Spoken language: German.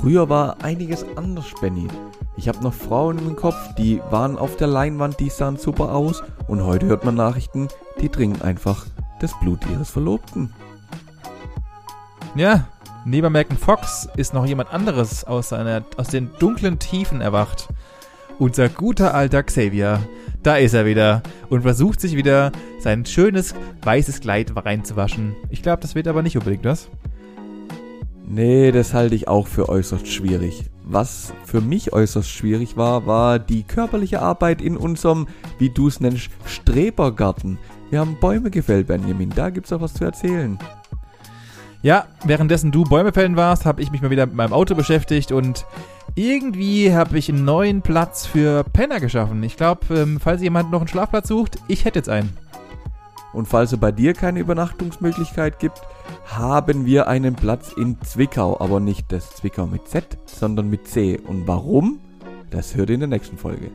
Früher war einiges anders, Benny. Ich habe noch Frauen im Kopf, die waren auf der Leinwand, die sahen super aus. Und heute hört man Nachrichten, die trinken einfach das Blut ihres Verlobten. Ja, neben Megan Fox ist noch jemand anderes aus, seiner, aus den dunklen Tiefen erwacht. Unser guter alter Xavier. Da ist er wieder und versucht sich wieder sein schönes weißes Kleid reinzuwaschen. Ich glaube, das wird aber nicht unbedingt was. Nee, das halte ich auch für äußerst schwierig. Was für mich äußerst schwierig war, war die körperliche Arbeit in unserem, wie du es nennst, Strebergarten. Wir haben Bäume gefällt, Benjamin. Da gibt's auch was zu erzählen. Ja, währenddessen du Bäume fällen warst, habe ich mich mal wieder mit meinem Auto beschäftigt und irgendwie habe ich einen neuen Platz für Penner geschaffen. Ich glaube, ähm, falls jemand noch einen Schlafplatz sucht, ich hätte jetzt einen. Und falls es bei dir keine Übernachtungsmöglichkeit gibt, haben wir einen Platz in Zwickau, aber nicht das Zwickau mit Z, sondern mit C. Und warum? Das hört ihr in der nächsten Folge.